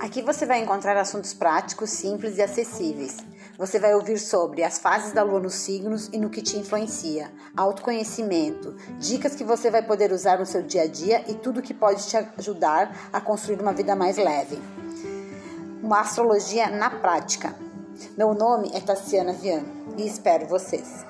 Aqui você vai encontrar assuntos práticos, simples e acessíveis. Você vai ouvir sobre as fases da lua nos signos e no que te influencia, autoconhecimento, dicas que você vai poder usar no seu dia a dia e tudo que pode te ajudar a construir uma vida mais leve. Uma astrologia na prática. Meu nome é Tassiana Vian e espero vocês.